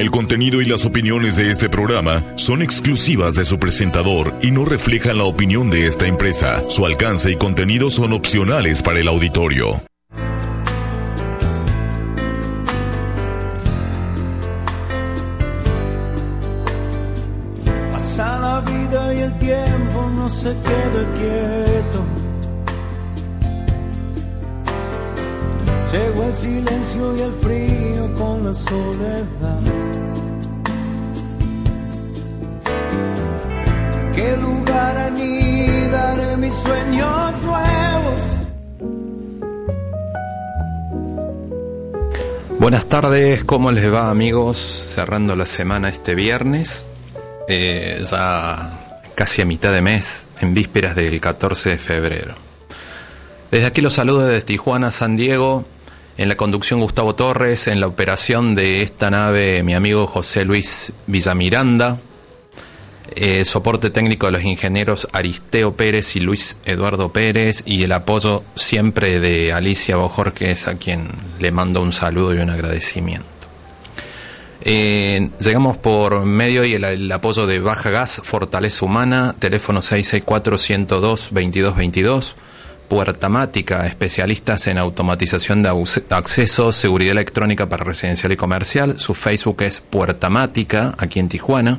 El contenido y las opiniones de este programa son exclusivas de su presentador y no reflejan la opinión de esta empresa. Su alcance y contenido son opcionales para el auditorio. Pasa la vida y el tiempo no se queda quieto. Llegó el silencio y el frío con la soledad. ¿Qué lugar anidaré mis sueños nuevos? Buenas tardes, ¿cómo les va amigos? Cerrando la semana este viernes, eh, ya casi a mitad de mes, en vísperas del 14 de febrero. Desde aquí los saludos desde Tijuana, San Diego, en la conducción Gustavo Torres, en la operación de esta nave mi amigo José Luis Villamiranda, eh, soporte técnico de los ingenieros Aristeo Pérez y Luis Eduardo Pérez y el apoyo siempre de Alicia Bojorquez a quien le mando un saludo y un agradecimiento. Eh, llegamos por medio y el, el, apoyo de Baja Gas, Fortaleza Humana, teléfono 664-102-2222, Puertamática, especialistas en automatización de acceso, seguridad electrónica para residencial y comercial. Su Facebook es Puertamática, aquí en Tijuana.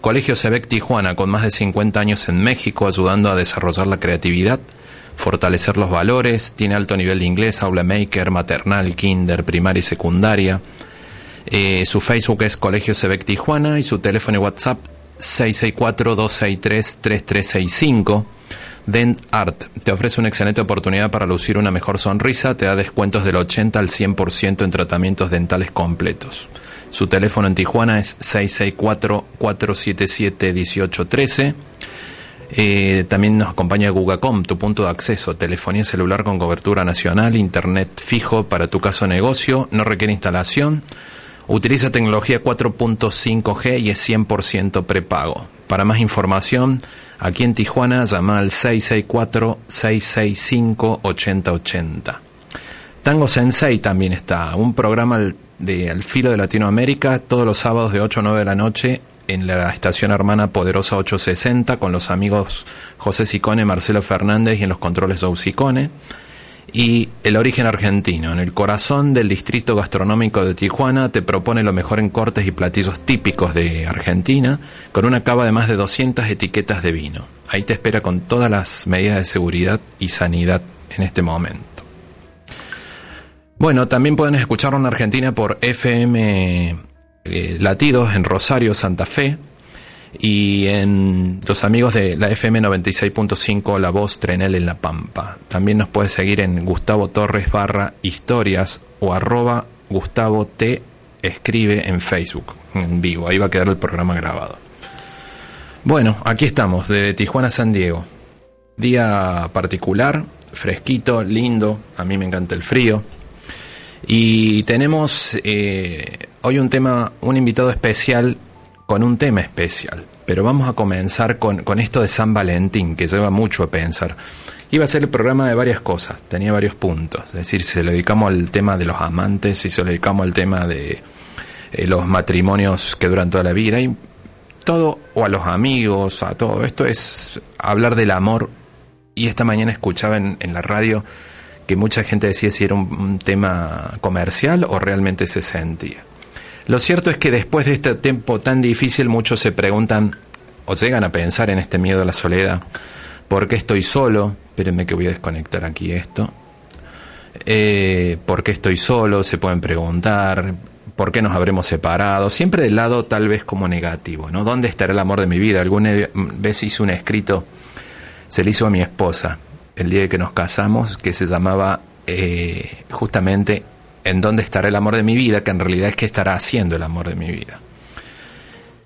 Colegio Sebec Tijuana, con más de 50 años en México, ayudando a desarrollar la creatividad, fortalecer los valores, tiene alto nivel de inglés, aula maker, maternal, kinder, primaria y secundaria. Eh, su Facebook es Colegio Sebec Tijuana y su teléfono y WhatsApp 664-263-3365. Dent Art te ofrece una excelente oportunidad para lucir una mejor sonrisa, te da descuentos del 80 al 100% en tratamientos dentales completos. Su teléfono en Tijuana es 664-477-1813. Eh, también nos acompaña Gugacom, tu punto de acceso, telefonía celular con cobertura nacional, internet fijo para tu caso negocio, no requiere instalación, utiliza tecnología 4.5G y es 100% prepago. Para más información, aquí en Tijuana llama al 664-665-8080. Tango Sensei también está, un programa de Al Filo de Latinoamérica todos los sábados de 8 a 9 de la noche en la estación hermana Poderosa 860 con los amigos José Sicone, Marcelo Fernández y en los controles Joe Sicone. Y el origen argentino, en el corazón del distrito gastronómico de Tijuana, te propone lo mejor en cortes y platillos típicos de Argentina, con una cava de más de 200 etiquetas de vino. Ahí te espera con todas las medidas de seguridad y sanidad en este momento. Bueno, también pueden escucharlo en Argentina por FM eh, Latidos en Rosario, Santa Fe, y en los amigos de la FM 96.5 La Voz Trenel en La Pampa. También nos puedes seguir en Gustavo Torres barra historias o arroba Gustavo T escribe en Facebook, en vivo, ahí va a quedar el programa grabado. Bueno, aquí estamos, de Tijuana San Diego. Día particular, fresquito, lindo, a mí me encanta el frío. Y tenemos eh, hoy un tema, un invitado especial con un tema especial. Pero vamos a comenzar con, con, esto de San Valentín, que lleva mucho a pensar. Iba a ser el programa de varias cosas, tenía varios puntos. Es decir, si se lo dedicamos al tema de los amantes, si se lo dedicamos al tema de eh, los matrimonios que duran toda la vida, y todo, o a los amigos, a todo. Esto es hablar del amor. Y esta mañana escuchaba en, en la radio que mucha gente decía si era un, un tema comercial o realmente se sentía. Lo cierto es que después de este tiempo tan difícil muchos se preguntan o llegan a pensar en este miedo a la soledad. ¿Por qué estoy solo? Espérenme que voy a desconectar aquí esto. Eh, ¿Por qué estoy solo? Se pueden preguntar. ¿Por qué nos habremos separado? Siempre del lado tal vez como negativo, ¿no? ¿Dónde estará el amor de mi vida? Alguna vez hice un escrito, se le hizo a mi esposa el día que nos casamos, que se llamaba eh, justamente en dónde estará el amor de mi vida, que en realidad es que estará haciendo el amor de mi vida.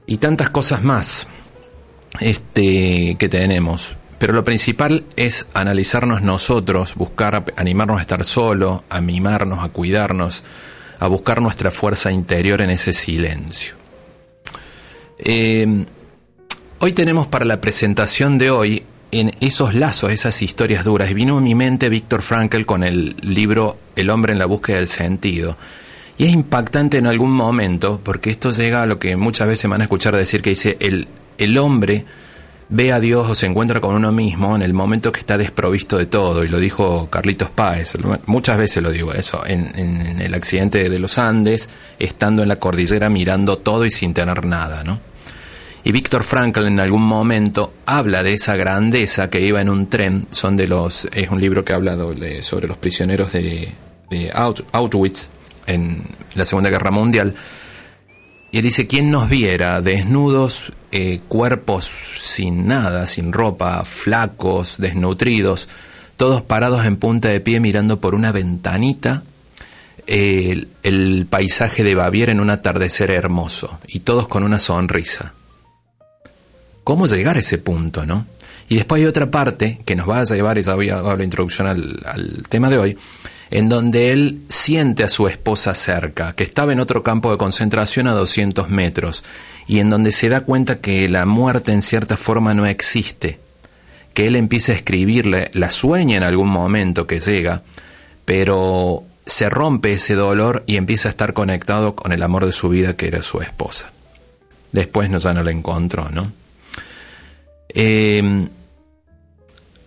Y tantas cosas más este, que tenemos. Pero lo principal es analizarnos nosotros, buscar animarnos a estar solo, a mimarnos, a cuidarnos, a buscar nuestra fuerza interior en ese silencio. Eh, hoy tenemos para la presentación de hoy en esos lazos, esas historias duras. Vino a mi mente Víctor Frankl con el libro El hombre en la búsqueda del sentido. Y es impactante en algún momento, porque esto llega a lo que muchas veces van a escuchar decir que dice, el, el hombre ve a Dios o se encuentra con uno mismo en el momento que está desprovisto de todo, y lo dijo Carlitos Páez, muchas veces lo digo eso, en, en, el accidente de los Andes, estando en la cordillera mirando todo y sin tener nada, ¿no? Y Víctor Frankl en algún momento habla de esa grandeza que iba en un tren, son de los, es un libro que habla sobre los prisioneros de, Auschwitz en la Segunda Guerra Mundial, y él dice, ¿quién nos viera desnudos, eh, cuerpos sin nada, sin ropa, flacos, desnutridos, todos parados en punta de pie mirando por una ventanita el, el paisaje de Baviera en un atardecer hermoso, y todos con una sonrisa? ¿Cómo llegar a ese punto, no? Y después hay otra parte que nos va a llevar, y ya voy a dar la introducción al, al tema de hoy, en donde él siente a su esposa cerca, que estaba en otro campo de concentración a 200 metros, y en donde se da cuenta que la muerte en cierta forma no existe, que él empieza a escribirle, la sueña en algún momento que llega, pero se rompe ese dolor y empieza a estar conectado con el amor de su vida que era su esposa. Después no, ya no la encontró, ¿no? Eh,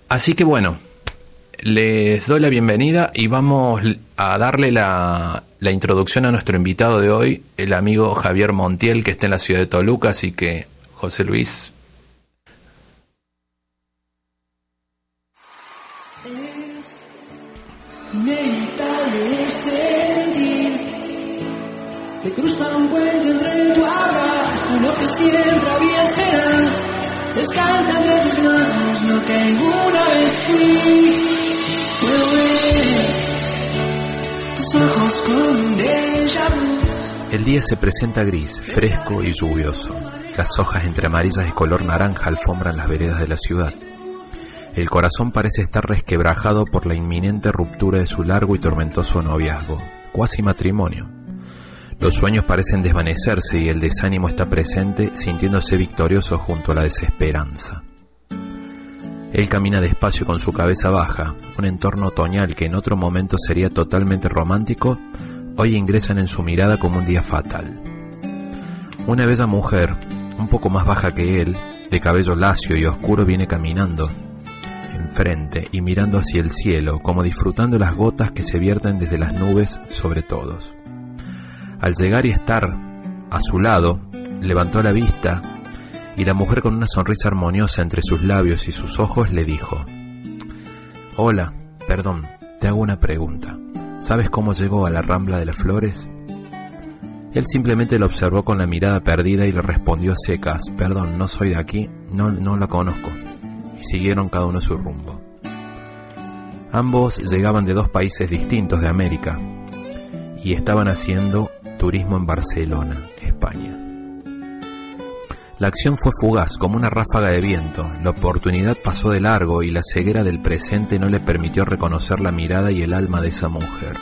así que bueno, les doy la bienvenida y vamos a darle la, la, introducción a nuestro invitado de hoy, el amigo Javier Montiel, que está en la ciudad de Toluca, así que José Luis. Tus manos, alguna vez fui. El día se presenta gris, fresco y lluvioso. Las hojas entre amarillas y color naranja alfombran las veredas de la ciudad. El corazón parece estar resquebrajado por la inminente ruptura de su largo y tormentoso noviazgo, cuasi matrimonio. Los sueños parecen desvanecerse y el desánimo está presente, sintiéndose victorioso junto a la desesperanza. Él camina despacio con su cabeza baja, un entorno otoñal que en otro momento sería totalmente romántico, hoy ingresan en su mirada como un día fatal. Una bella mujer, un poco más baja que él, de cabello lacio y oscuro, viene caminando enfrente y mirando hacia el cielo, como disfrutando las gotas que se vierten desde las nubes sobre todos. Al llegar y estar a su lado, levantó la vista y la mujer con una sonrisa armoniosa entre sus labios y sus ojos le dijo, Hola, perdón, te hago una pregunta. ¿Sabes cómo llegó a la Rambla de las Flores? Él simplemente lo observó con la mirada perdida y le respondió secas, perdón, no soy de aquí, no, no la conozco. Y siguieron cada uno su rumbo. Ambos llegaban de dos países distintos de América y estaban haciendo turismo en Barcelona, España. La acción fue fugaz, como una ráfaga de viento. La oportunidad pasó de largo y la ceguera del presente no le permitió reconocer la mirada y el alma de esa mujer.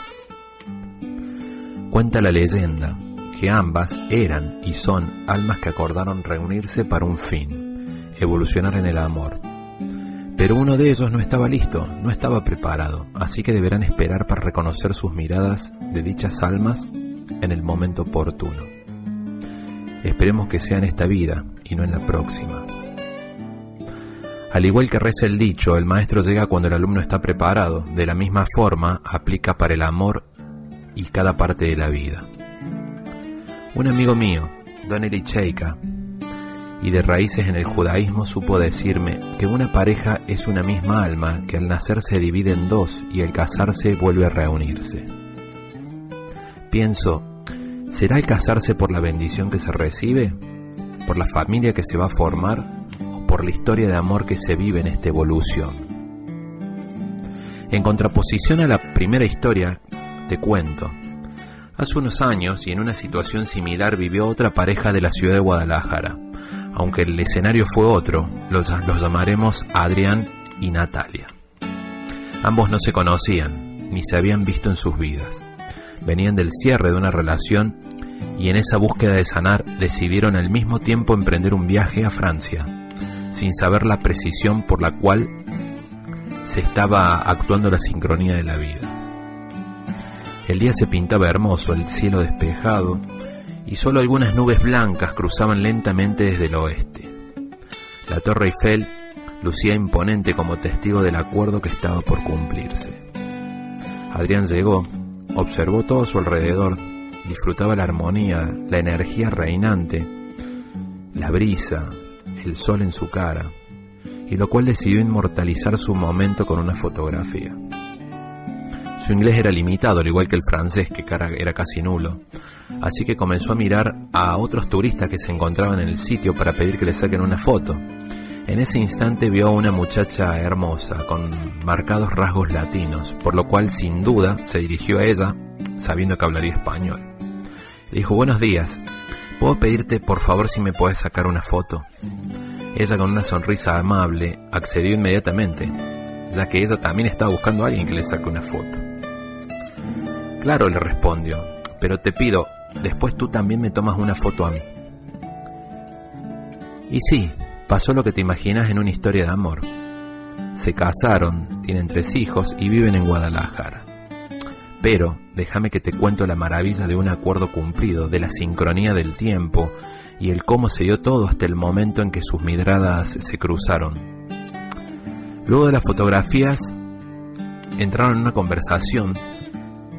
Cuenta la leyenda que ambas eran y son almas que acordaron reunirse para un fin, evolucionar en el amor. Pero uno de ellos no estaba listo, no estaba preparado, así que deberán esperar para reconocer sus miradas de dichas almas en el momento oportuno. Esperemos que sea en esta vida y no en la próxima. Al igual que reza el dicho, el maestro llega cuando el alumno está preparado. De la misma forma, aplica para el amor y cada parte de la vida. Un amigo mío, Don Eli Cheika, y de raíces en el judaísmo, supo decirme que una pareja es una misma alma que al nacer se divide en dos y al casarse vuelve a reunirse. Pienso, ¿Será el casarse por la bendición que se recibe? ¿Por la familia que se va a formar? ¿O por la historia de amor que se vive en esta evolución? En contraposición a la primera historia, te cuento. Hace unos años y en una situación similar vivió otra pareja de la ciudad de Guadalajara. Aunque el escenario fue otro, los, los llamaremos Adrián y Natalia. Ambos no se conocían, ni se habían visto en sus vidas venían del cierre de una relación y en esa búsqueda de sanar decidieron al mismo tiempo emprender un viaje a Francia, sin saber la precisión por la cual se estaba actuando la sincronía de la vida. El día se pintaba hermoso, el cielo despejado, y solo algunas nubes blancas cruzaban lentamente desde el oeste. La Torre Eiffel lucía imponente como testigo del acuerdo que estaba por cumplirse. Adrián llegó, observó todo a su alrededor, disfrutaba la armonía, la energía reinante, la brisa, el sol en su cara, y lo cual decidió inmortalizar su momento con una fotografía. Su inglés era limitado, al igual que el francés, que era casi nulo, así que comenzó a mirar a otros turistas que se encontraban en el sitio para pedir que le saquen una foto. En ese instante vio a una muchacha hermosa, con marcados rasgos latinos, por lo cual sin duda se dirigió a ella, sabiendo que hablaría español. Le dijo, buenos días, ¿puedo pedirte por favor si me puedes sacar una foto? Ella con una sonrisa amable accedió inmediatamente, ya que ella también estaba buscando a alguien que le saque una foto. Claro, le respondió, pero te pido, después tú también me tomas una foto a mí. Y sí, pasó lo que te imaginas en una historia de amor. Se casaron, tienen tres hijos y viven en Guadalajara. Pero déjame que te cuento la maravilla de un acuerdo cumplido, de la sincronía del tiempo y el cómo se dio todo hasta el momento en que sus miradas se cruzaron. Luego de las fotografías, entraron en una conversación,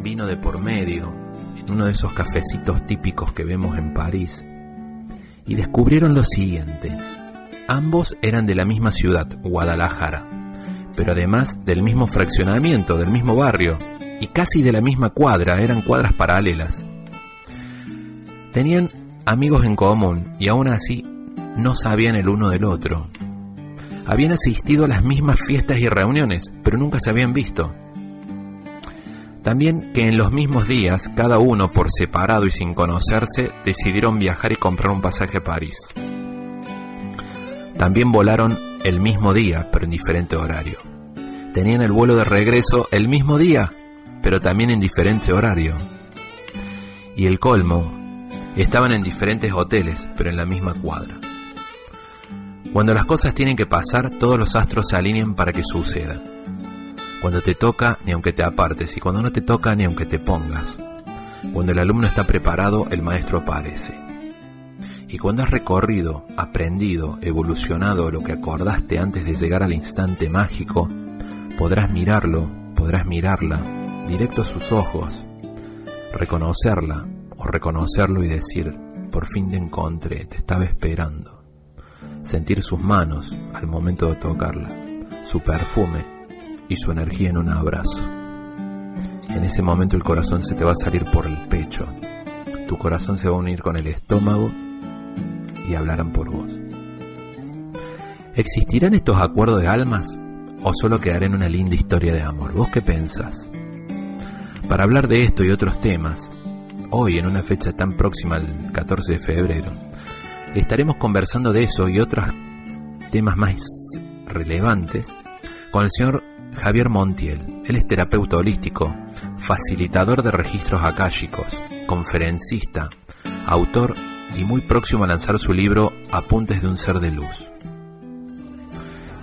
vino de por medio, uno de esos cafecitos típicos que vemos en París, y descubrieron lo siguiente. Ambos eran de la misma ciudad, Guadalajara, pero además del mismo fraccionamiento, del mismo barrio, y casi de la misma cuadra, eran cuadras paralelas. Tenían amigos en común y aún así no sabían el uno del otro. Habían asistido a las mismas fiestas y reuniones, pero nunca se habían visto. También que en los mismos días, cada uno por separado y sin conocerse, decidieron viajar y comprar un pasaje a París. También volaron el mismo día, pero en diferente horario. Tenían el vuelo de regreso el mismo día, pero también en diferente horario. Y el colmo, estaban en diferentes hoteles, pero en la misma cuadra. Cuando las cosas tienen que pasar, todos los astros se alinean para que suceda. Cuando te toca, ni aunque te apartes, y cuando no te toca, ni aunque te pongas. Cuando el alumno está preparado, el maestro aparece. Y cuando has recorrido, aprendido, evolucionado lo que acordaste antes de llegar al instante mágico, podrás mirarlo, podrás mirarla, directo a sus ojos, reconocerla o reconocerlo y decir, por fin te encontré, te estaba esperando. Sentir sus manos al momento de tocarla, su perfume y su energía en un abrazo. En ese momento el corazón se te va a salir por el pecho, tu corazón se va a unir con el estómago y hablarán por vos. ¿Existirán estos acuerdos de almas o solo quedará en una linda historia de amor? ¿Vos qué pensás? Para hablar de esto y otros temas, hoy en una fecha tan próxima al 14 de febrero, estaremos conversando de eso y otros temas más relevantes con el señor Javier Montiel. Él es terapeuta holístico, facilitador de registros akáshicos, conferencista, autor y muy próximo a lanzar su libro Apuntes de un ser de luz.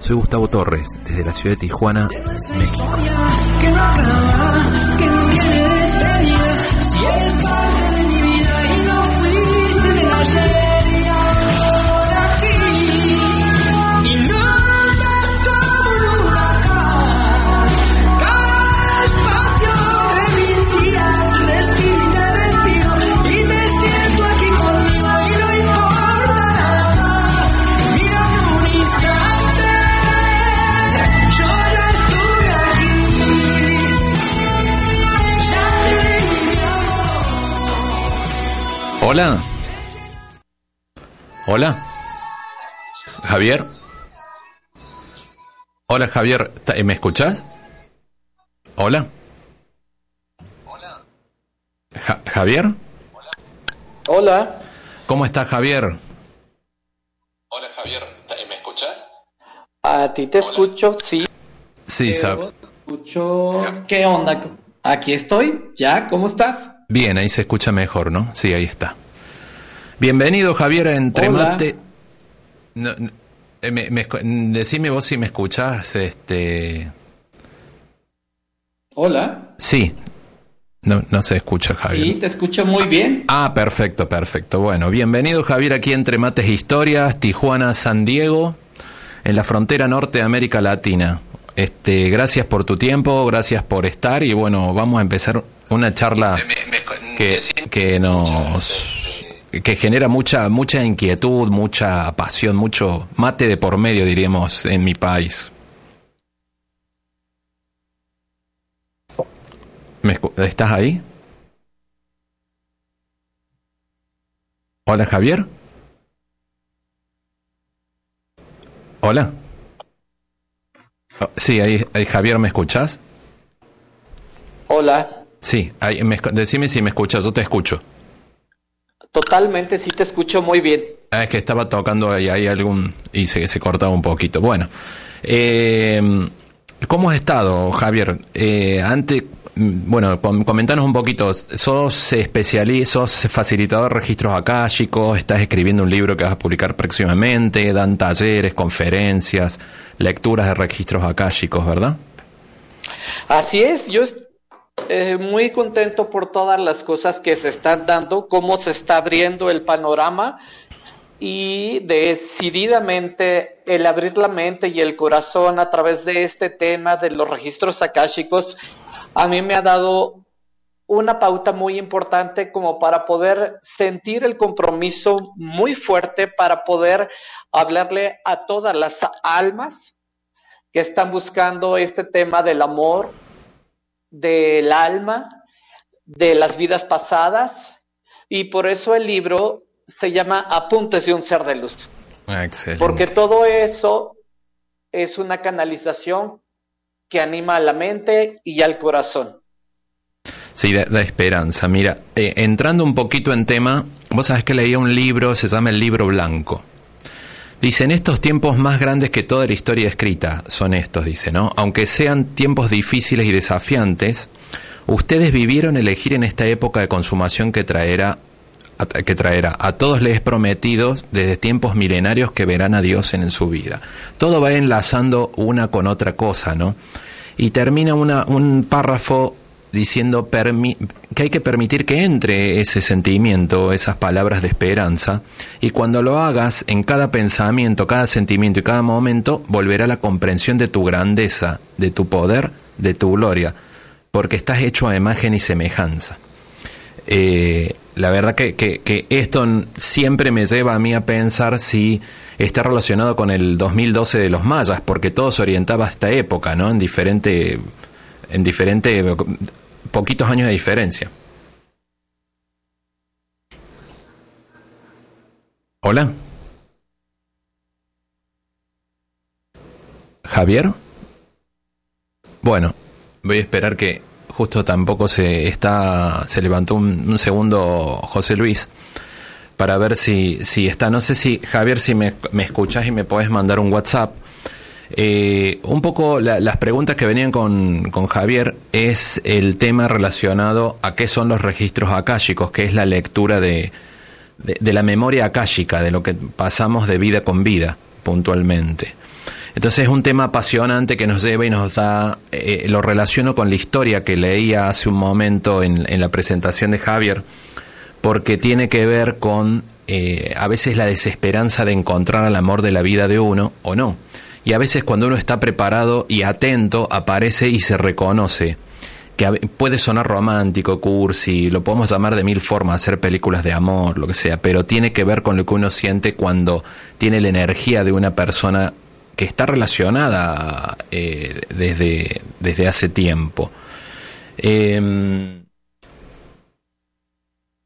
Soy Gustavo Torres, desde la ciudad de Tijuana, México. Hola. Hola. Javier. Hola Javier, ¿me escuchas? Hola. Hola. Javier. Hola. ¿Cómo estás Javier? Hola Javier, ¿me escuchas? A ti te escucho, sí. Sí, sab escucho. ¿Qué onda? Aquí estoy, ¿ya? ¿Cómo estás? Bien, ahí se escucha mejor, ¿no? Sí, ahí está. Bienvenido, Javier, a Entremate. Eh, decime vos si me escuchás, este... Hola. Sí. No, no se escucha, Javier. Sí, te escucho muy bien. Ah, perfecto, perfecto. Bueno, bienvenido, Javier, aquí entre Mates Historias, Tijuana, San Diego, en la frontera norte de América Latina. Este, gracias por tu tiempo, gracias por estar y bueno, vamos a empezar una charla que, que nos que genera mucha mucha inquietud, mucha pasión, mucho mate de por medio, diríamos, en mi país. ¿Estás ahí? Hola, Javier. Hola. Oh, sí, ahí, Javier, ¿me escuchas? Hola. Sí, ahí, decime si me escuchas, yo te escucho. Totalmente, sí te escucho muy bien. Ah, es que estaba tocando ahí, hay algún... y se, se cortaba un poquito. Bueno, eh, ¿cómo has estado, Javier? Eh, antes, Mm, bueno, comentanos un poquito. ¿Sos especialista, sos facilitador de registros akáshicos? ¿Estás escribiendo un libro que vas a publicar próximamente? ¿Dan talleres, conferencias, lecturas de registros akáshicos, verdad? Así es, yo eh, muy contento por todas las cosas que se están dando, cómo se está abriendo el panorama y decididamente el abrir la mente y el corazón a través de este tema de los registros akáshicos a mí me ha dado una pauta muy importante como para poder sentir el compromiso muy fuerte para poder hablarle a todas las almas que están buscando este tema del amor, del alma, de las vidas pasadas y por eso el libro se llama Apuntes de un ser de luz. Excelente. Porque todo eso es una canalización que anima a la mente y al corazón. Sí, da, esperanza. Mira, eh, entrando un poquito en tema, vos sabés que leía un libro, se llama El Libro Blanco. Dice, en estos tiempos más grandes que toda la historia escrita, son estos, dice, ¿no? Aunque sean tiempos difíciles y desafiantes, ustedes vivieron elegir en esta época de consumación que traerá que. A todos les prometido desde tiempos milenarios que verán a Dios en, su vida. Todo va enlazando una con otra cosa, ¿no? Y termina una, un párrafo diciendo que hay que permitir que entre ese sentimiento, esas palabras de esperanza, y cuando lo hagas, en cada pensamiento, cada sentimiento y cada momento, volverá la comprensión de tu grandeza, de tu poder, de tu gloria, porque estás hecho a imagen y semejanza. Eh, la verdad que, que, esto siempre me lleva a mí a pensar si está relacionado con el 2012 de los mayas, porque todo se orientaba a esta época, ¿no? En diferente, en diferente, poquitos años de diferencia. Hola. Javier. Bueno, voy a esperar que justo tampoco se está se levantó un, segundo José Luis para ver si, si está. No sé si, Javier, si me, me escuchas y me puedes mandar un WhatsApp. Eh, un poco las preguntas que venían con, con, Javier es el tema relacionado a qué son los registros akáshicos, que es la lectura de, de, la memoria akáshica, de lo que pasamos de vida con vida, puntualmente. Entonces es un tema apasionante que nos lleva y nos da, eh, lo relaciono con la historia que leía hace un momento en, la presentación de Javier, porque tiene que ver con eh, a veces la desesperanza de encontrar al amor de la vida de uno o no. Y a veces cuando uno está preparado y atento, aparece y se reconoce que puede sonar romántico, cursi, lo podemos llamar de mil formas, hacer películas de amor, lo que sea, pero tiene que ver con lo que uno siente cuando tiene la energía de una persona que está relacionada eh, desde, desde hace tiempo. Em,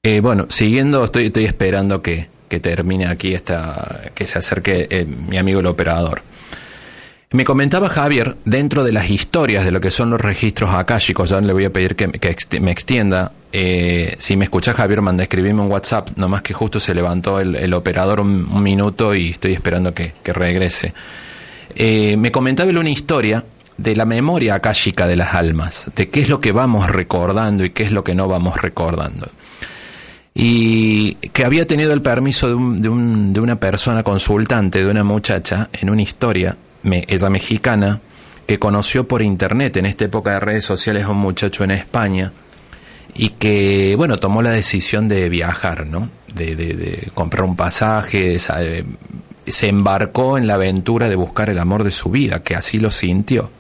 eh, bueno, siguiendo, estoy, estoy esperando que, que, termine aquí esta, que se acerque eh, mi amigo el operador. Me comentaba Javier, dentro de las historias de lo que son los registros akáshicos, ya le voy a pedir que, me extienda. si me escuchas, Javier, manda escribirme un WhatsApp, nomás que justo se levantó el, operador un, minuto y estoy esperando que, regrese. Eh, me comentaba una historia de la memoria akáshica de las almas, de qué es lo que vamos recordando y qué es lo que no vamos recordando. Y que había tenido el permiso de, una persona consultante, de una muchacha, en una historia, ella mexicana, que conoció por internet en esta época de redes sociales a un muchacho en España y que, bueno, tomó la decisión de viajar, ¿no? De, de, comprar un pasaje, se embarcó en la aventura de buscar el amor de su vida, que así lo sintió.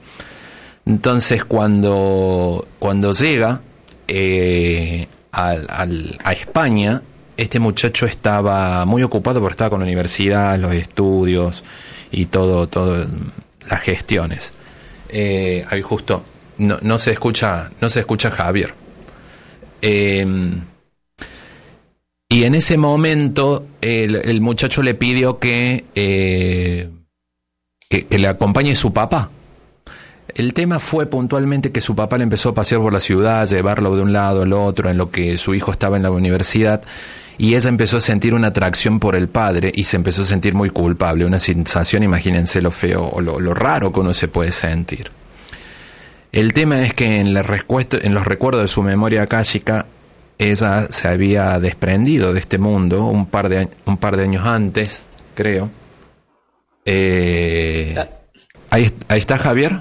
Entonces, cuando, cuando llega eh, a España, este muchacho estaba muy ocupado porque estaba con la universidad, los estudios y todo, todo las gestiones. Eh, ahí justo no, no, se escucha, no se escucha Javier. Em, y en ese momento el, muchacho le pidió que, eh, que, que, le acompañe su papá. El tema fue puntualmente que su papá le empezó a pasear por la ciudad, llevarlo de un lado al otro, en lo que su hijo estaba en la universidad, y ella empezó a sentir una atracción por el padre y se empezó a sentir muy culpable, una sensación, imagínense lo feo o lo, lo raro que uno se puede sentir. El tema es que en, en los recuerdos de su memoria akáshica, ella se había desprendido de este mundo un par de, un par de años antes, creo. Eh, ahí, ahí está Javier.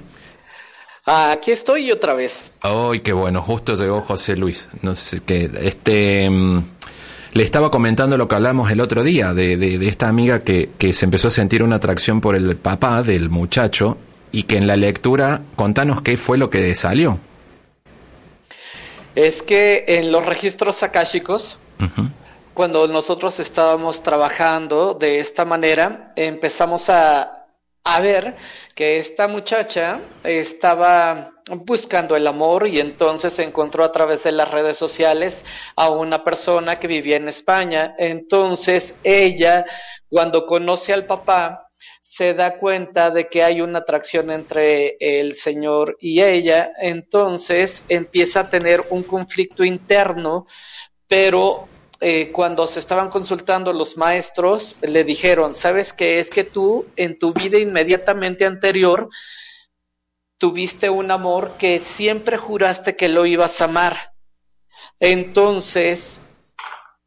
Aquí estoy otra vez. Ay, qué bueno, justo llegó José Luis. No sé qué, este mm, le estaba comentando lo que hablamos el otro día de, de, esta amiga que, que, se empezó a sentir una atracción por el papá del muchacho y que en la lectura, contanos qué fue lo que salió. Es que en los registros akáshicos, cuando nosotros estábamos trabajando de esta manera, empezamos a, a ver que esta muchacha estaba buscando el amor y entonces encontró a través de las redes sociales a una persona que vivía en España. Entonces ella, cuando conoce al papá, se da cuenta de que hay una atracción entre el señor y ella, entonces empieza a tener un conflicto interno, pero eh, cuando se estaban consultando los maestros, le dijeron, ¿sabes qué? Es que tú en tu vida inmediatamente anterior tuviste un amor que siempre juraste que lo ibas a amar. Entonces,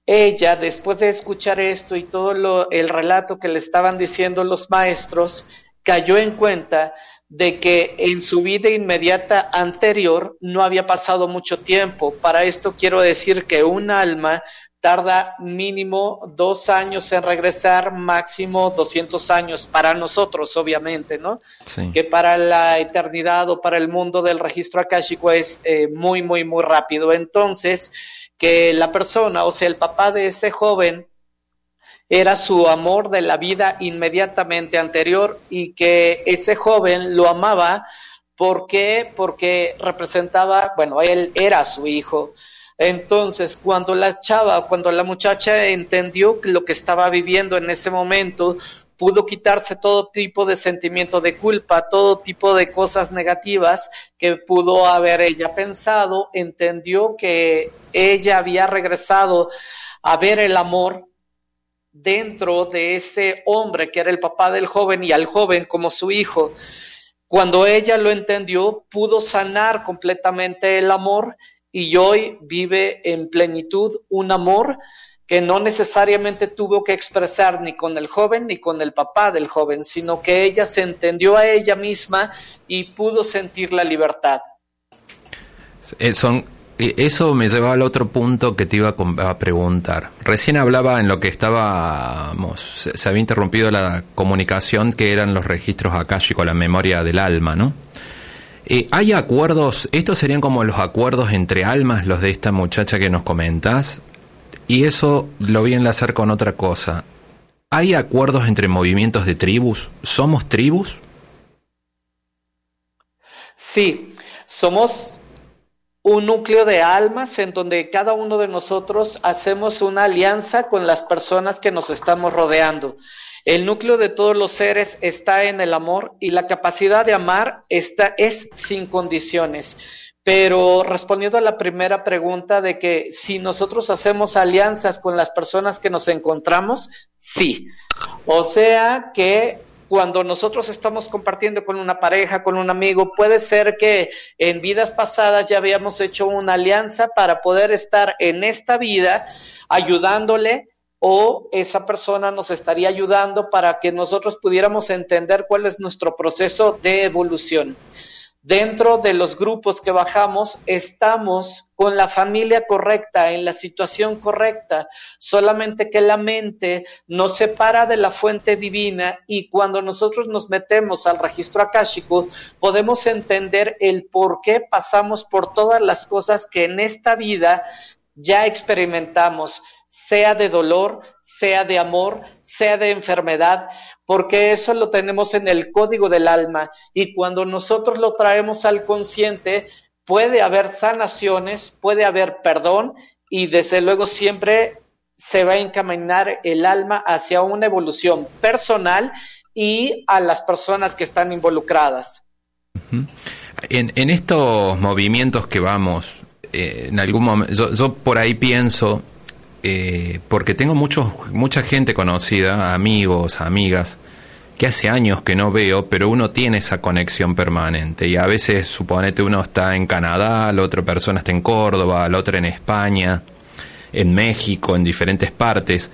ella, después de escuchar esto y todo lo, el relato que le estaban diciendo los maestros, cayó en cuenta de que en su vida inmediata anterior no había pasado mucho tiempo. Para esto quiero decir que un alma tarda mínimo dos años en regresar, máximo 200 años para nosotros, obviamente, ¿no? Que para la eternidad o para el mundo del registro akáshico es eh, muy, muy, muy rápido. Entonces, que la persona, o sea, el papá de ese joven, era su amor de la vida inmediatamente anterior y que ese joven lo amaba porque porque representaba, bueno, él era su hijo entonces, cuando la chava, cuando la muchacha entendió lo que estaba viviendo en ese momento, pudo quitarse todo tipo de sentimiento de culpa, todo tipo de cosas negativas que pudo haber ella pensado, entendió que ella había regresado a ver el amor dentro de ese hombre que era el papá del joven y al joven como su hijo. Cuando ella lo entendió, pudo sanar completamente el amor y hoy vive en plenitud un amor que no necesariamente tuvo que expresar ni con el joven ni con el papá del joven, sino que ella se entendió a ella misma y pudo sentir la libertad. Eh, eh, eso me lleva al otro punto que te iba a preguntar. Recién hablaba en lo que estábamos, se había interrumpido la comunicación que eran los registros con la memoria del alma, ¿no? Eh, ¿Hay acuerdos? Estos serían como los acuerdos entre almas, los de esta muchacha que nos comentas. Y eso lo voy a enlazar con otra cosa. ¿Hay acuerdos entre movimientos de tribus? ¿Somos tribus? Sí, somos un núcleo de almas en donde cada uno de nosotros hacemos una alianza con las personas que nos estamos rodeando. El núcleo de todos los seres está en el amor y la capacidad de amar está, es sin condiciones. Pero respondiendo a la primera pregunta de que si nosotros hacemos alianzas con las personas que nos encontramos, sí. O sea que cuando nosotros estamos compartiendo con una pareja, con un amigo, puede ser que en vidas pasadas ya habíamos hecho una alianza para poder estar en esta vida ayudándole o esa persona nos estaría ayudando para que nosotros pudiéramos entender cuál es nuestro proceso de evolución. dentro de los grupos que bajamos estamos con la familia correcta, en la situación correcta, solamente que la mente nos separa de la fuente divina y cuando nosotros nos metemos al registro akáshico podemos entender el por qué pasamos por todas las cosas que en esta vida ya experimentamos, sea de dolor, sea de amor, sea de enfermedad, porque eso lo tenemos en el código del alma y cuando nosotros lo traemos al consciente, puede haber sanaciones, puede haber perdón y desde luego siempre se va a encaminar el alma hacia una evolución personal y a las personas que están involucradas. en, estos movimientos que vamos, eh, en algún momento, yo, por ahí pienso, eh, porque tengo muchos, mucha gente conocida, amigos, amigas, que hace años que no veo, pero uno tiene esa conexión permanente. Y a veces, suponete, uno está en Canadá, la otra persona está en Córdoba, la otra en España, en México, en diferentes partes.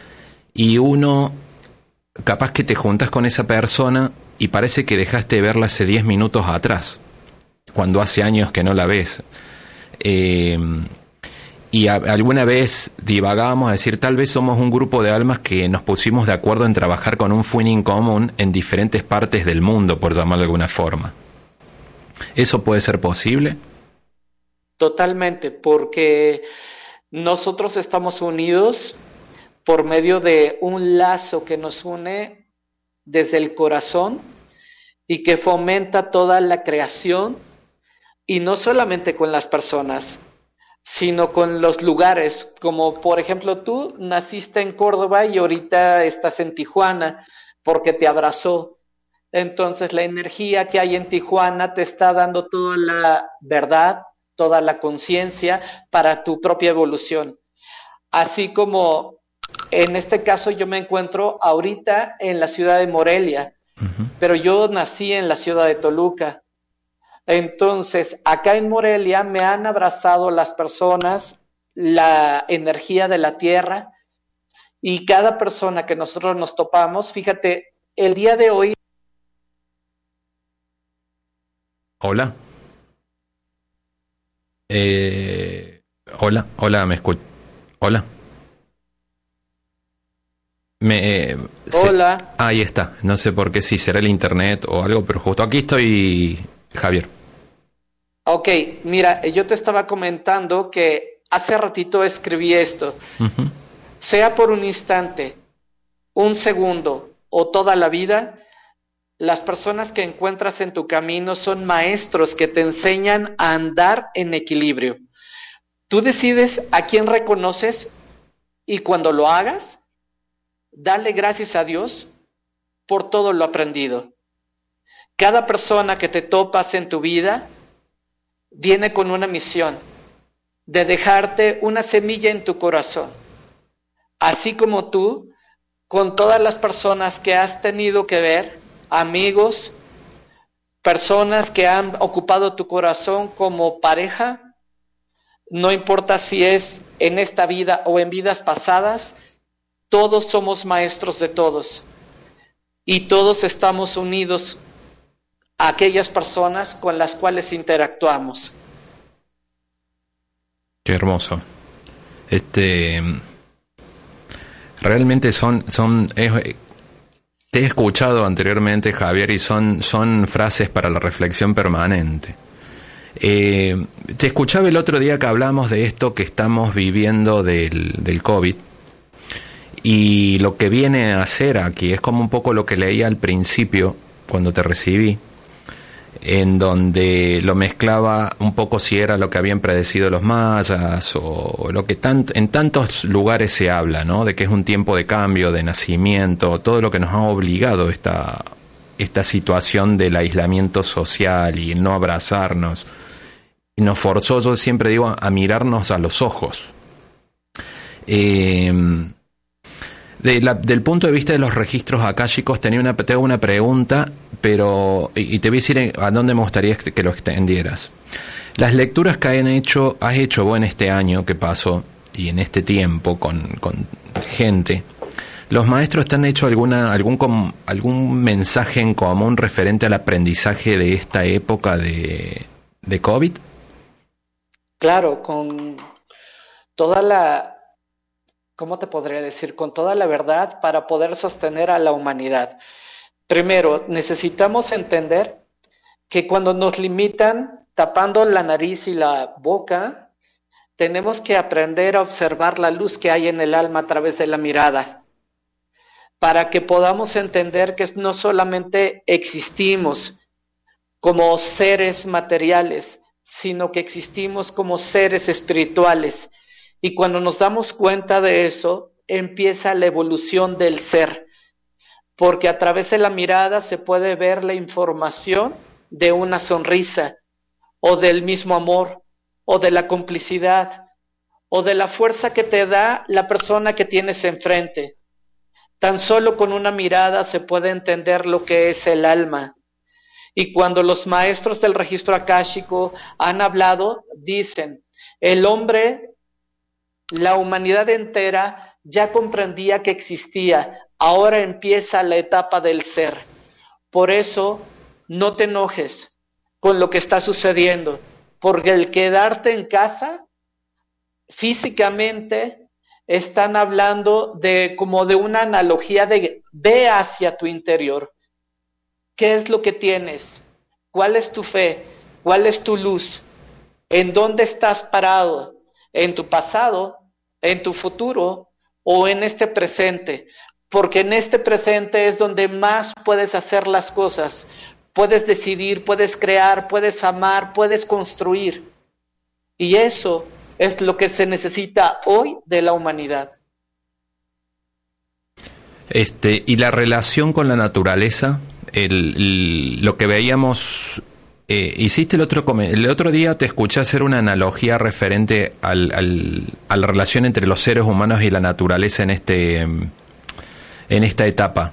Y uno, capaz que te juntas con esa persona y parece que dejaste de verla hace 10 minutos atrás, cuando hace años que no la ves. Eh, y alguna vez divagábamos a decir, tal vez somos un grupo de almas que nos pusimos de acuerdo en trabajar con un fin común en diferentes partes del mundo, por llamarlo de alguna forma. ¿Eso puede ser posible? Totalmente, porque nosotros estamos unidos por medio de un lazo que nos une desde el corazón y que fomenta toda la creación y no solamente con las personas, sino con los lugares, como por ejemplo tú naciste en Córdoba y ahorita estás en Tijuana porque te abrazó. Entonces la energía que hay en Tijuana te está dando toda la verdad, toda la conciencia para tu propia evolución. Así como en este caso yo me encuentro ahorita en la ciudad de Morelia, pero yo nací en la ciudad de Toluca. Entonces, acá en Morelia me han abrazado las personas, la energía de la tierra y cada persona que nosotros nos topamos, fíjate, el día de hoy... Hola. Eh, hola, hola, me escucho. Hola. Me, eh, Hola. ahí está. No sé por qué, si será el internet o algo, pero justo aquí estoy, Javier. Ok, mira, yo te estaba comentando que hace ratito escribí esto. Sea por un instante, un segundo o toda la vida, las personas que encuentras en tu camino son maestros que te enseñan a andar en equilibrio. Tú decides a quién reconoces y cuando lo hagas, dale gracias a Dios por todo lo aprendido. Cada persona que te topas en tu vida viene con una misión de dejarte una semilla en tu corazón, así como tú, con todas las personas que has tenido que ver, amigos, personas que han ocupado tu corazón como pareja, no importa si es en esta vida o en vidas pasadas, todos somos maestros de todos y todos estamos unidos aquellas personas con las cuales interactuamos. Qué hermoso. Este realmente son son te he escuchado anteriormente Javier y son son frases para la reflexión permanente. Eh, te escuchaba el otro día que hablamos de esto que estamos viviendo del, del COVID y lo que viene a hacer aquí es como un poco lo que leía al principio cuando te recibí en donde lo mezclaba un poco si era lo que habían predecido los mayas o lo que en tantos lugares se habla, ¿no? De que es un tiempo de cambio, de nacimiento, todo lo que nos ha obligado esta, esta situación del aislamiento social y no abrazarnos. Y nos forzó, yo siempre digo, a mirarnos a los ojos. Eh, del punto de vista de los registros akáshicos, tenía una, tengo una pregunta, pero. Y, te voy a decir a dónde me gustaría que lo extendieras. Las lecturas que han hecho, has hecho vos en este año que pasó y en este tiempo con, con gente, ¿Los maestros te han hecho alguna, algún, algún mensaje en común referente al aprendizaje de esta época de, de COVID? Claro, con toda la, ¿cómo te podría decir? Con toda la verdad para poder sostener a la humanidad. Primero, necesitamos entender que cuando nos limitan tapando la nariz y la boca, tenemos que aprender a observar la luz que hay en el alma a través de la mirada para que podamos entender que no solamente existimos como seres materiales, sino que existimos como seres espirituales. Y cuando nos damos cuenta de eso, empieza la evolución del ser, porque a través de la mirada se puede ver la información de una sonrisa, o del mismo amor, o de la complicidad, o de la fuerza que te da la persona que tienes enfrente. Tan solo con una mirada se puede entender lo que es el alma. Y cuando los maestros del registro akáshico han hablado, dicen, el hombre, la humanidad entera ya comprendía que existía, ahora empieza la etapa del ser. Por eso, no te enojes con lo que está sucediendo, porque el quedarte en casa físicamente están hablando de como de una analogía de ve hacia tu interior. ¿Qué es lo que tienes? ¿Cuál es tu fe? ¿Cuál es tu luz? ¿En dónde estás parado? ¿En tu pasado? ¿En tu futuro? ¿O en este presente? Porque en este presente es donde más puedes hacer las cosas. Puedes decidir, puedes crear, puedes amar, puedes construir. Y eso es lo que se necesita hoy de la humanidad. Este, y la relación con la naturaleza, lo que veíamos, eh, hiciste el otro, el otro día, te escuché hacer una analogía referente al, a la relación entre los seres humanos y la naturaleza en, este, en esta etapa.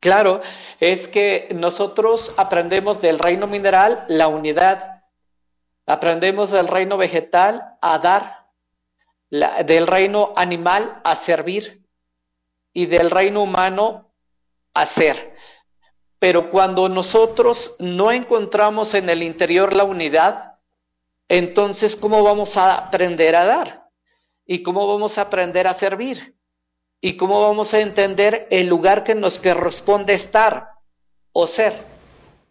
Claro, es que nosotros aprendemos del reino mineral la unidad, Aprendemos del reino vegetal a dar, del reino animal a servir y del reino humano a ser. Pero cuando nosotros no encontramos en el interior la unidad, entonces ¿cómo vamos a aprender a dar? ¿Y cómo vamos a aprender a servir? ¿Y cómo vamos a entender el lugar que nos corresponde estar o ser?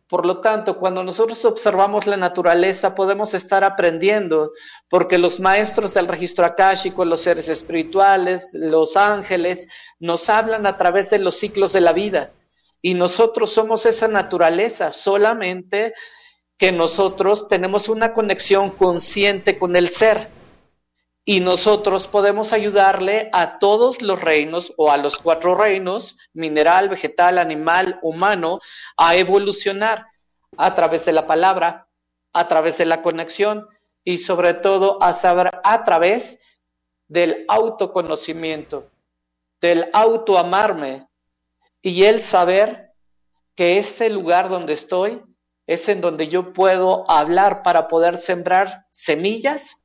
Por lo tanto, cuando nosotros observamos la naturaleza, podemos estar aprendiendo, porque los maestros del registro akáshico, los seres espirituales, los ángeles, nos hablan a través de los ciclos de la vida. Y nosotros somos esa naturaleza, solamente que nosotros tenemos una conexión consciente con el ser. Y nosotros podemos ayudarle a todos los reinos o a los cuatro reinos, mineral, vegetal, animal, humano, a evolucionar a través de la palabra, a través de la conexión y sobre todo a saber a través del autoconocimiento, del autoamarme y el saber que este lugar donde estoy es en donde yo puedo hablar para poder sembrar semillas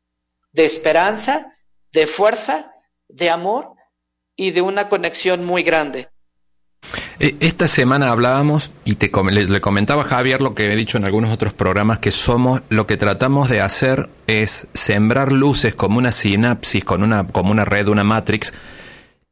de esperanza, de fuerza, de amor y de una conexión muy grande. Eh, esta semana hablábamos y te le, comentaba a Javier lo que he dicho en algunos otros programas que somos lo que tratamos de hacer es sembrar luces como una sinapsis, con una como una red, una matrix.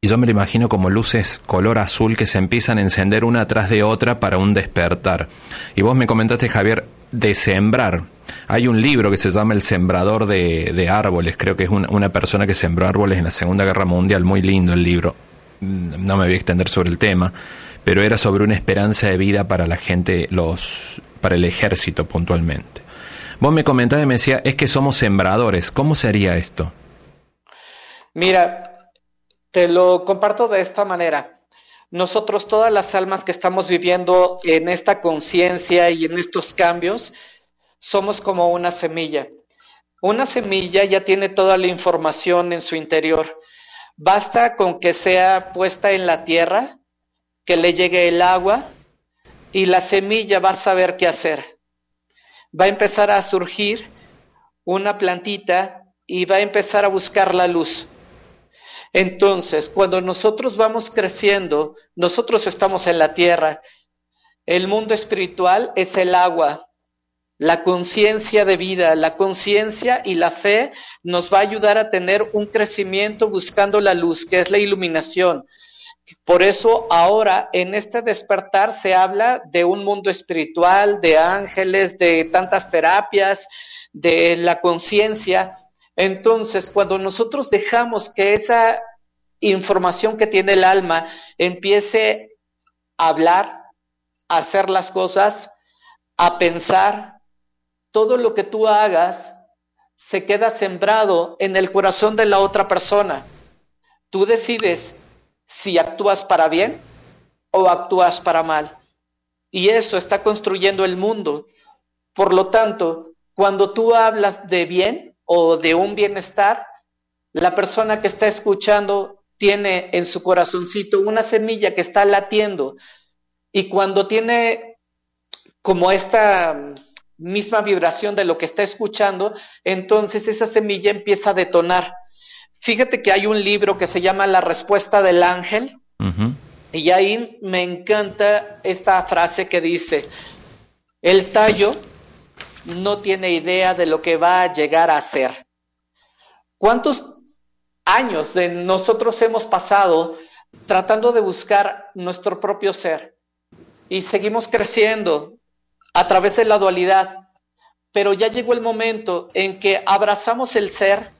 Y yo me lo imagino como luces color azul que se empiezan a encender una atrás de otra para un despertar. Y vos me comentaste, Javier, de sembrar. Hay un libro que se llama El Sembrador de, Árboles, creo que es una, persona que sembró árboles en la Segunda Guerra Mundial, muy lindo el libro, mm, no me voy a extender sobre el tema, pero era sobre una esperanza de vida para la gente, los, para el ejército puntualmente. Vos me comentabas y me decía, es que somos sembradores, ¿cómo sería esto? Mira, te lo comparto de esta manera. Nosotros, todas las almas que estamos viviendo en esta conciencia y en estos cambios, somos como una semilla. Una semilla ya tiene toda la información en su interior. Basta con que sea puesta en la tierra, que le llegue el agua y la semilla va a saber qué hacer. Va a empezar a surgir una plantita y va a empezar a buscar la luz. Entonces, cuando nosotros vamos creciendo, nosotros estamos en la tierra. El mundo espiritual es el agua, la conciencia de vida, la conciencia y la fe nos va a ayudar a tener un crecimiento buscando la luz, que es la iluminación. Por eso ahora en este despertar se habla de un mundo espiritual, de ángeles, de tantas terapias, de la conciencia. Entonces, cuando nosotros dejamos que esa información que tiene el alma empiece a hablar, a hacer las cosas, a pensar, todo lo que tú hagas se queda sembrado en el corazón de la otra persona. Tú decides si actúas para bien o actúas para mal. Y eso está construyendo el mundo. Por lo tanto, cuando tú hablas de bien o de un bienestar, la persona que está escuchando tiene en su corazoncito una semilla que está latiendo. Y cuando tiene como esta misma vibración de lo que está escuchando, entonces esa semilla empieza a detonar. Fíjate que hay un libro que se llama La respuesta del ángel. Y ahí me encanta esta frase que dice, el tallo no tiene idea de lo que va a llegar a ser. ¿Cuántos años de nosotros hemos pasado tratando de buscar nuestro propio ser? Y seguimos creciendo a través de la dualidad, pero ya llegó el momento en que abrazamos el ser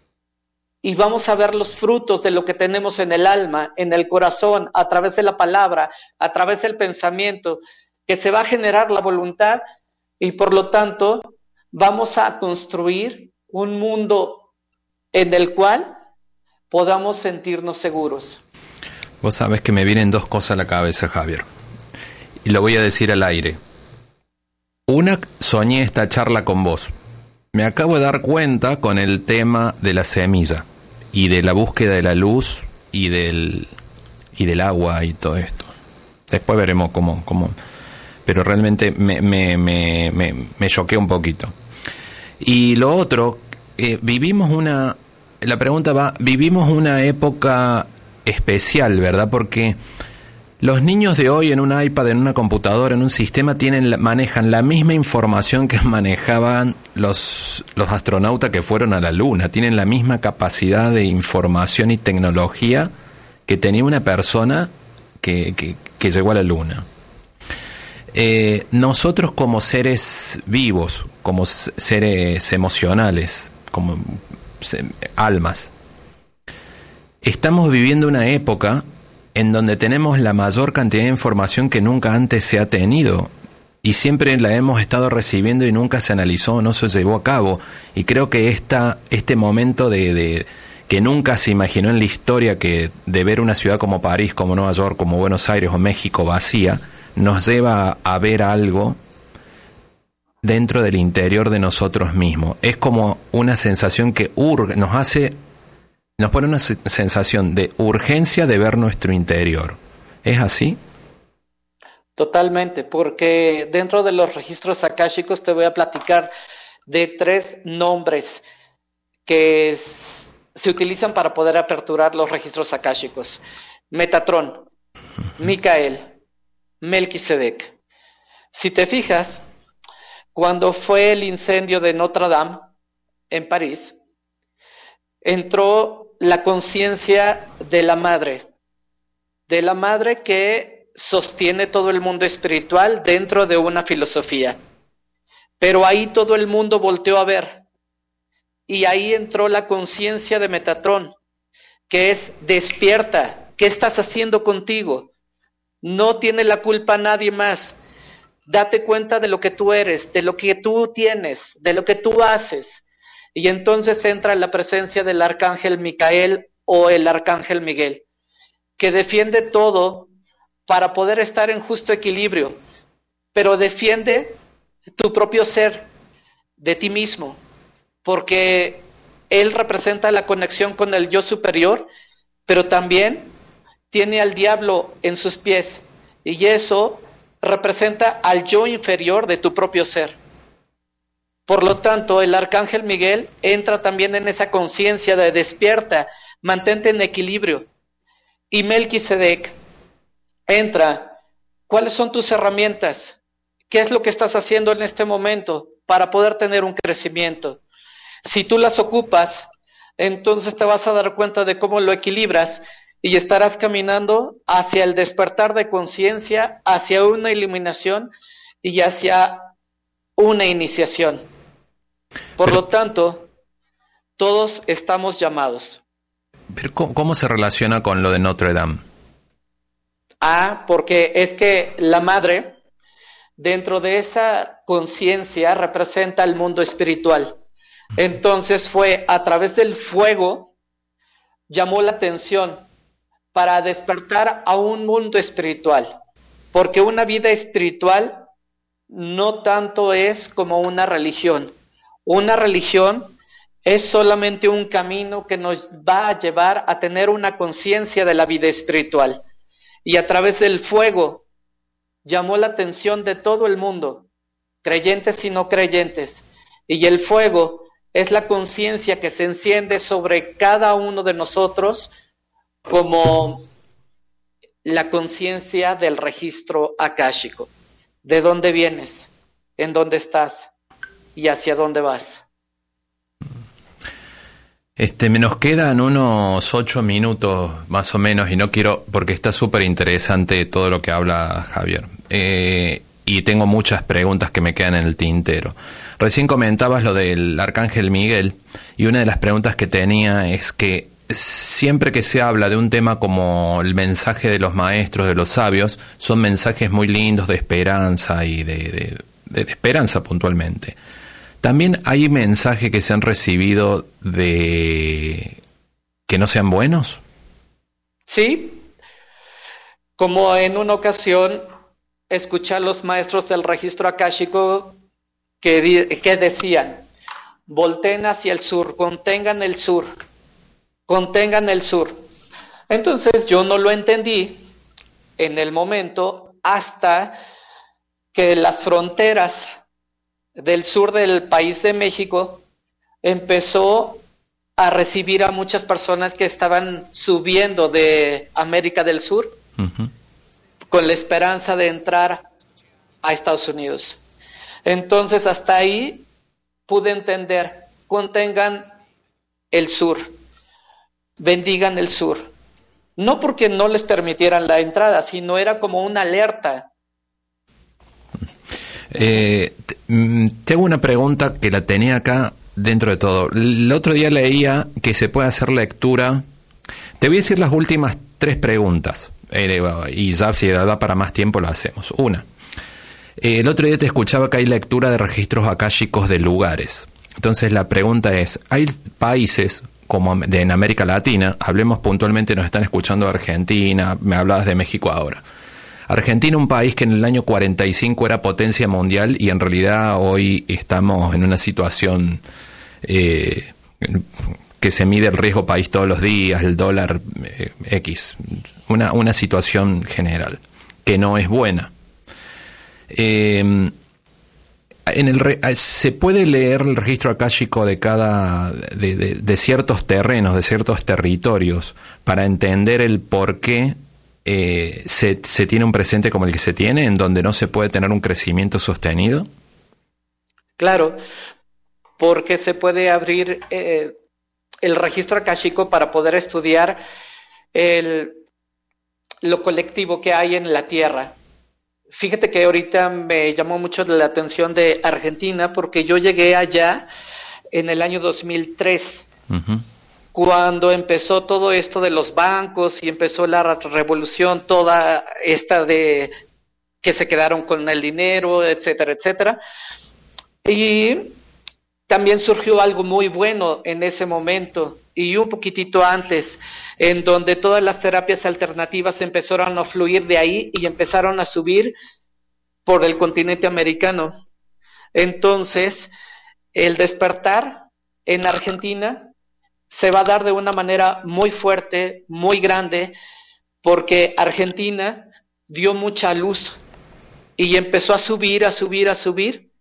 y vamos a ver los frutos de lo que tenemos en el alma, en el corazón, a través de la palabra, a través del pensamiento, que se va a generar la voluntad y por lo tanto vamos a construir un mundo en el cual podamos sentirnos seguros. Vos sabes que me vienen dos cosas a la cabeza, Javier. Y lo voy a decir al aire. Una, soñé esta charla con vos. Me acabo de dar cuenta con el tema de la semilla y de la búsqueda de la luz y del, y del agua y todo esto. Después veremos cómo, cómo pero realmente me, me, me, me, choqué un poquito. Y lo otro, eh, vivimos una, la pregunta va, vivimos una época especial, ¿verdad? Porque los niños de hoy en un iPad, en una computadora, en un sistema, tienen, manejan la misma información que manejaban los, los astronautas que fueron a la Luna. Tienen la misma capacidad de información y tecnología que tenía una persona que, que, llegó a la Luna. Eh, nosotros como seres vivos, como seres emocionales, como almas, estamos viviendo una época en donde tenemos la mayor cantidad de información que nunca antes se ha tenido y siempre la hemos estado recibiendo y nunca se analizó, no se llevó a cabo. Y creo que esta, este momento de, de, que nunca se imaginó en la historia que de ver una ciudad como París, como Nueva York, como Buenos Aires o México vacía, nos lleva a ver algo dentro del interior de nosotros mismos. Es como una sensación que urge, nos hace nos pone una sensación de urgencia de ver nuestro interior. ¿Es así? Totalmente, porque dentro de los registros akáshicos te voy a platicar de tres nombres que se utilizan para poder aperturar los registros akáshicos. Metatron, Micael, Melquisedec. Si te fijas, cuando fue el incendio de Notre Dame en París, entró la conciencia de la madre, de la madre que sostiene todo el mundo espiritual dentro de una filosofía. Pero ahí todo el mundo volteó a ver. Y ahí entró la conciencia de Metatrón, que es despierta, ¿qué estás haciendo contigo? No tiene la culpa nadie más. Date cuenta de lo que tú eres, de lo que tú tienes, de lo que tú haces. Y entonces entra la presencia del arcángel Micael o el arcángel Miguel, que defiende todo para poder estar en justo equilibrio, pero defiende tu propio ser, de ti mismo, porque él representa la conexión con el yo superior, pero también tiene al diablo en sus pies, y eso representa al yo inferior de tu propio ser. Por lo tanto, el arcángel Miguel entra también en esa conciencia de despierta, mantente en equilibrio. Y Melquisedec entra. ¿Cuáles son tus herramientas? ¿Qué es lo que estás haciendo en este momento para poder tener un crecimiento? Si tú las ocupas, entonces te vas a dar cuenta de cómo lo equilibras y estarás caminando hacia el despertar de conciencia, hacia una iluminación y hacia una iniciación. Por lo tanto, todos estamos llamados. ¿Cómo se relaciona con lo de Notre Dame? Ah, porque es que la madre, dentro de esa conciencia, representa el mundo espiritual. Entonces fue a través del fuego, llamó la atención para despertar a un mundo espiritual, porque una vida espiritual no tanto es como una religión. Una religión es solamente un camino que nos va a llevar a tener una conciencia de la vida espiritual. Y a través del fuego llamó la atención de todo el mundo, creyentes y no creyentes. Y el fuego es la conciencia que se enciende sobre cada uno de nosotros como la conciencia del registro akáshico. ¿De dónde vienes? ¿En dónde estás? ¿Y hacia dónde vas? Este, me nos quedan unos ocho minutos más o menos y no quiero, porque está súper interesante todo lo que habla Javier. Eh, y tengo muchas preguntas que me quedan en el tintero. Recién comentabas lo del Arcángel Miguel y una de las preguntas que tenía es que siempre que se habla de un tema como el mensaje de los maestros, de los sabios, son mensajes muy lindos de esperanza y de, esperanza puntualmente. También hay mensajes que se han recibido de que no sean buenos. Sí, como en una ocasión escuché a los maestros del registro akáshico que, decían, volteen hacia el sur, contengan el sur, contengan el sur. Entonces yo no lo entendí en el momento hasta que las fronteras del sur del país de México empezó a recibir a muchas personas que estaban subiendo de América del Sur con la esperanza de entrar a Estados Unidos. Entonces hasta ahí pude entender, contengan el sur, bendigan el sur. No porque no les permitieran la entrada, sino era como una alerta. Eh, mm, tengo una pregunta que la tenía acá dentro de todo. El otro día leía que se puede hacer lectura. Te voy a decir las últimas tres preguntas. Eh, y ya si da para más tiempo lo hacemos. Una. Eh, el otro día te escuchaba que hay lectura de registros akáshicos de lugares. Entonces la pregunta es, ¿hay países como de, en América Latina, hablemos puntualmente, nos están escuchando de Argentina, me hablabas de México ahora. Argentina, un país que en el año 45 era potencia mundial y en realidad hoy estamos en una situación eh, que se mide el riesgo país todos los días, el dólar eh, X, una, una situación general que no es buena. Eh, en el se puede leer el registro akáshico de cada de, ciertos terrenos, de ciertos territorios, para entender el por qué eh, se, tiene un presente como el que se tiene, en donde no se puede tener un crecimiento sostenido. Claro, porque se puede abrir eh, el registro akáshico para poder estudiar el, lo colectivo que hay en la Tierra Fíjate que ahorita me llamó mucho la atención de Argentina porque yo llegué allá en el año 2003, cuando empezó todo esto de los bancos y empezó la revolución toda esta de que se quedaron con el dinero, etcétera, etcétera. Y también surgió algo muy bueno en ese momento y un poquitito antes, en donde todas las terapias alternativas empezaron a fluir de ahí y empezaron a subir por el continente americano. Entonces, el despertar en Argentina se va a dar de una manera muy fuerte, muy grande, porque Argentina dio mucha luz y empezó a subir, a subir, a subir,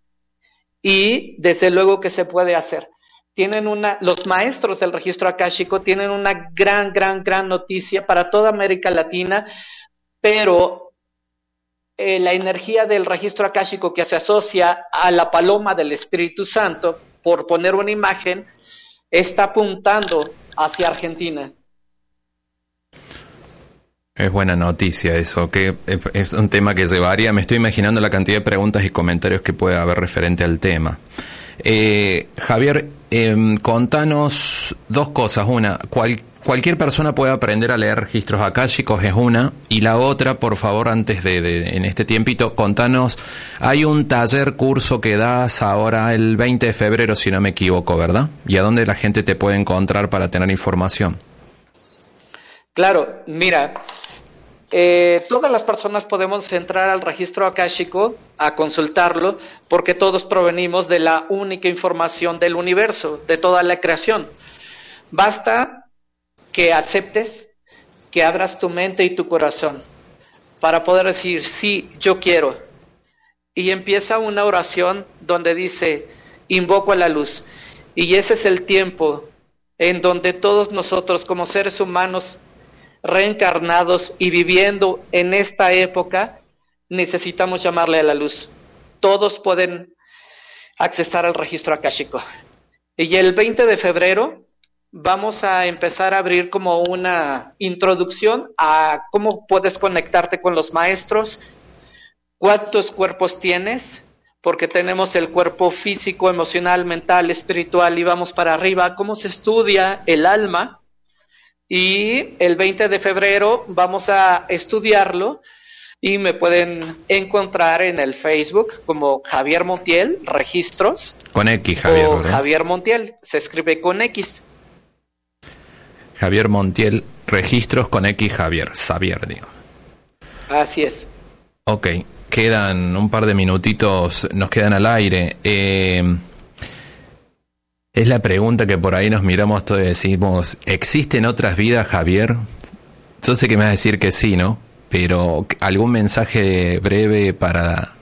y desde luego que se puede hacer. Tienen una, los maestros del registro akáshico tienen una gran, gran, gran noticia para toda América Latina, pero eh, la energía del registro akáshico que se asocia a la paloma del Espíritu Santo, por poner una imagen, está apuntando hacia Argentina. Es buena noticia eso, que es un tema que llevaría, me estoy imaginando la cantidad de preguntas y comentarios que puede haber referente al tema. Eh, Javier, eh, contanos dos cosas. Una, cualquier persona puede aprender a leer registros akáshicos, es una. Y la otra, por favor, antes de, en este tiempito, contanos, hay un taller, curso que das ahora el 20 de febrero, si no me equivoco, ¿verdad? ¿Y a dónde la gente te puede encontrar para tener información? Claro, mira, eh, todas las personas podemos entrar al registro akáshico a consultarlo porque todos provenimos de la única información del universo, de toda la creación. Basta que aceptes, que abras tu mente y tu corazón para poder decir, sí, yo quiero. Y empieza una oración donde dice, invoco a la luz. Y ese es el tiempo en donde todos nosotros como seres humanos reencarnados y viviendo en esta época, necesitamos llamarle a la luz. Todos pueden accesar al registro akáshico. Y el 20 de febrero vamos a empezar a abrir como una introducción a cómo puedes conectarte con los maestros, cuántos cuerpos tienes, porque tenemos el cuerpo físico, emocional, mental, espiritual y vamos para arriba, cómo se estudia el alma y el 20 de febrero vamos a estudiarlo y me pueden encontrar en el Facebook como Javier Montiel, registros. Con X, Javier. O Javier Montiel, se escribe con X. Javier Montiel, registros con X, Javier, Xavier, digo. Así es. Ok, quedan un par de minutitos, nos quedan al aire. Eh, es la pregunta que por ahí nos miramos todos y decimos, ¿existen otras vidas, Javier? Yo sé que me vas a decir que sí, ¿no? Pero algún mensaje breve para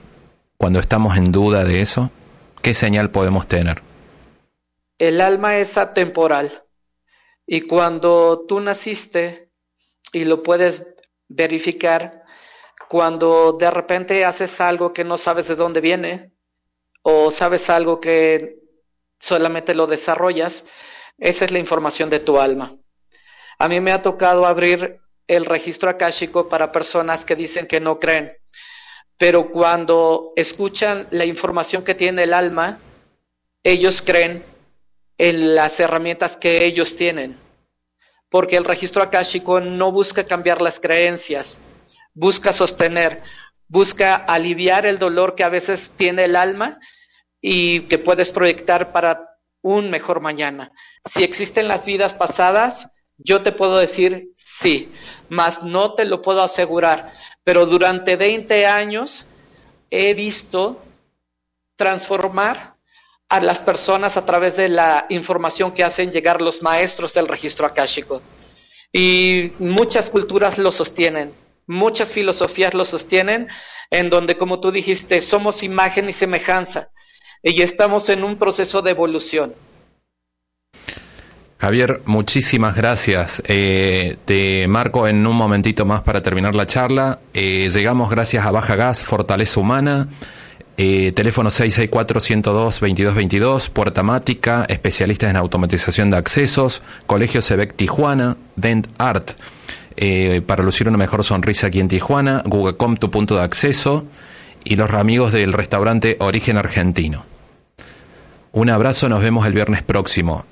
cuando estamos en duda de eso, ¿qué señal podemos tener? El alma es atemporal y cuando tú naciste y lo puedes verificar, cuando de repente haces algo que no sabes de dónde viene o sabes algo que solamente lo desarrollas, esa es la información de tu alma. A mí me ha tocado abrir el registro akáshico para personas que dicen que no creen, pero cuando escuchan la información que tiene el alma, ellos creen en las herramientas que ellos tienen, porque el registro akáshico no busca cambiar las creencias, busca sostener, busca aliviar el dolor que a veces tiene el alma y que puedes proyectar para un mejor mañana. Si existen las vidas pasadas, yo te puedo decir sí, mas no te lo puedo asegurar. Pero durante 20 años he visto transformar a las personas a través de la información que hacen llegar los maestros del registro akáshico. Y muchas culturas lo sostienen, muchas filosofías lo sostienen, en donde, como tú dijiste, somos imagen y semejanza y estamos en un proceso de evolución. Javier, muchísimas gracias. Eh, te marco en un momentito más para terminar la charla. Eh, llegamos gracias a Baja Gas, Fortaleza Humana. Eh, teléfono 664-102-2222, Puertamática, especialistas en automatización de accesos, Colegio Sebec Tijuana, Dent Art, para lucir una mejor sonrisa aquí en Tijuana, Google.com, tu punto de acceso, y los amigos del restaurante Origen Argentino. Un abrazo, nos vemos el viernes próximo.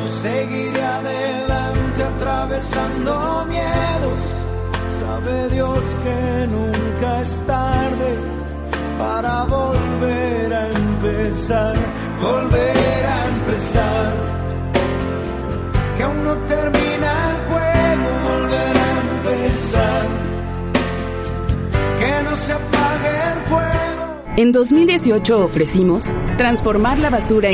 Yo seguiré adelante atravesando miedos. Sabe Dios que nunca es tarde para volver a empezar, volver a empezar. Que aún no termina el juego, volver a empezar que no se apague el fuego. En 2018 ofrecimos transformar la basura